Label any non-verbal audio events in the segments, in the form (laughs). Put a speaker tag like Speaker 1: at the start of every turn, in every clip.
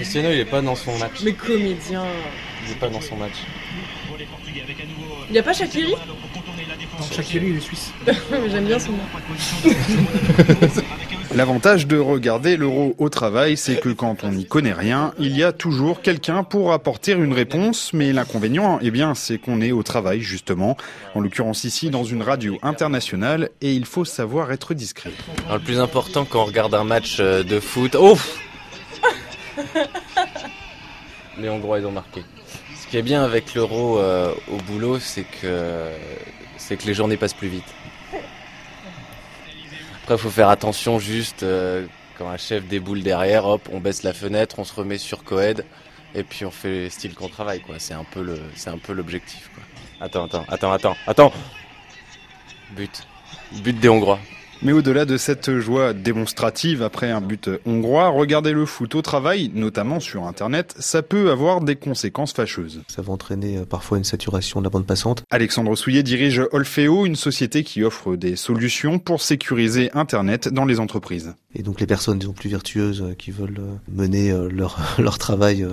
Speaker 1: Cristiano, il est pas dans son match.
Speaker 2: Mais comédien.
Speaker 1: Il est pas dans son match.
Speaker 2: Il n'y a pas Shakiri?
Speaker 3: Non, Shakiri, il est suisse. (laughs)
Speaker 2: J'aime bien son nom. (laughs)
Speaker 4: L'avantage de regarder l'euro au travail, c'est que quand on n'y connaît rien, il y a toujours quelqu'un pour apporter une réponse, mais l'inconvénient, eh bien, c'est qu'on est au travail, justement. En l'occurrence ici, dans une radio internationale, et il faut savoir être discret.
Speaker 1: Alors, le plus important quand on regarde un match euh, de foot... Oh (laughs) Les Hongrois, ils ont marqué. Ce qui est bien avec l'euro euh, au boulot, c'est que, c'est que les journées passent plus vite. Après, il faut faire attention juste euh, quand un chef déboule derrière, hop, on baisse la fenêtre, on se remet sur Coed et puis on fait style qu'on travaille, quoi. C'est un peu c'est un peu l'objectif. Attends, attends, attends, attends, attends. But, but des Hongrois.
Speaker 4: Mais au-delà de cette joie démonstrative après un but hongrois, regarder le foot au travail, notamment sur Internet, ça peut avoir des conséquences fâcheuses.
Speaker 5: Ça va entraîner euh, parfois une saturation de la bande passante.
Speaker 4: Alexandre Souillet dirige Olfeo, une société qui offre des solutions pour sécuriser Internet dans les entreprises.
Speaker 5: Et donc les personnes disons, plus vertueuses euh, qui veulent euh, mener leur, (laughs) leur travail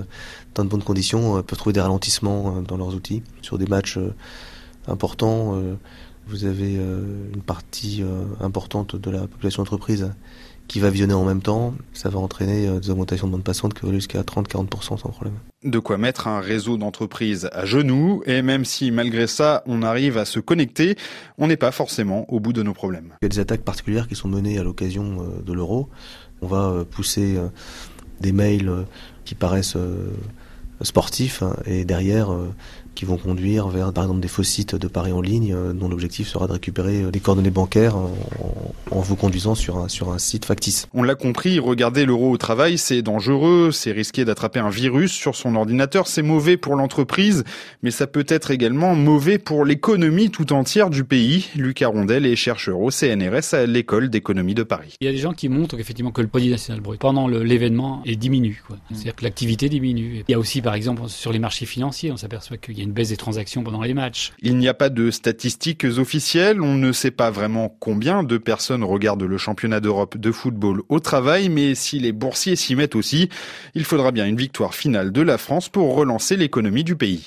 Speaker 5: dans de bonnes conditions peuvent trouver des ralentissements dans leurs outils. Sur des matchs importants, vous avez une partie importante de la population d'entreprise qui va visionner en même temps. Ça va entraîner des augmentations de bande passante qui vont aller jusqu'à 30-40% sans problème.
Speaker 4: De quoi mettre un réseau d'entreprises à genoux, et même si malgré ça on arrive à se connecter, on n'est pas forcément au bout de nos problèmes.
Speaker 5: Il y a des attaques particulières qui sont menées à l'occasion de l'euro. On va pousser des mails qui paraissent sportifs hein, et derrière qui vont conduire vers par exemple des faux sites de paris en ligne dont l'objectif sera de récupérer les coordonnées bancaires en, en vous conduisant sur un, sur un site factice.
Speaker 4: On l'a compris, regarder l'euro au travail, c'est dangereux, c'est risquer d'attraper un virus sur son ordinateur, c'est mauvais pour l'entreprise, mais ça peut être également mauvais pour l'économie tout entière du pays. Lucas Rondel est chercheur au CNRS à l'école d'économie de Paris.
Speaker 3: Il y a des gens qui montrent effectivement que le produit national brut pendant l'événement diminue. C'est-à-dire que l'activité diminue. Il y a aussi par exemple sur les marchés financiers, on s'aperçoit qu'il y a baisse des transactions pendant les matchs.
Speaker 4: Il n'y a pas de statistiques officielles, on ne sait pas vraiment combien de personnes regardent le championnat d'Europe de football au travail, mais si les boursiers s'y mettent aussi, il faudra bien une victoire finale de la France pour relancer l'économie du pays.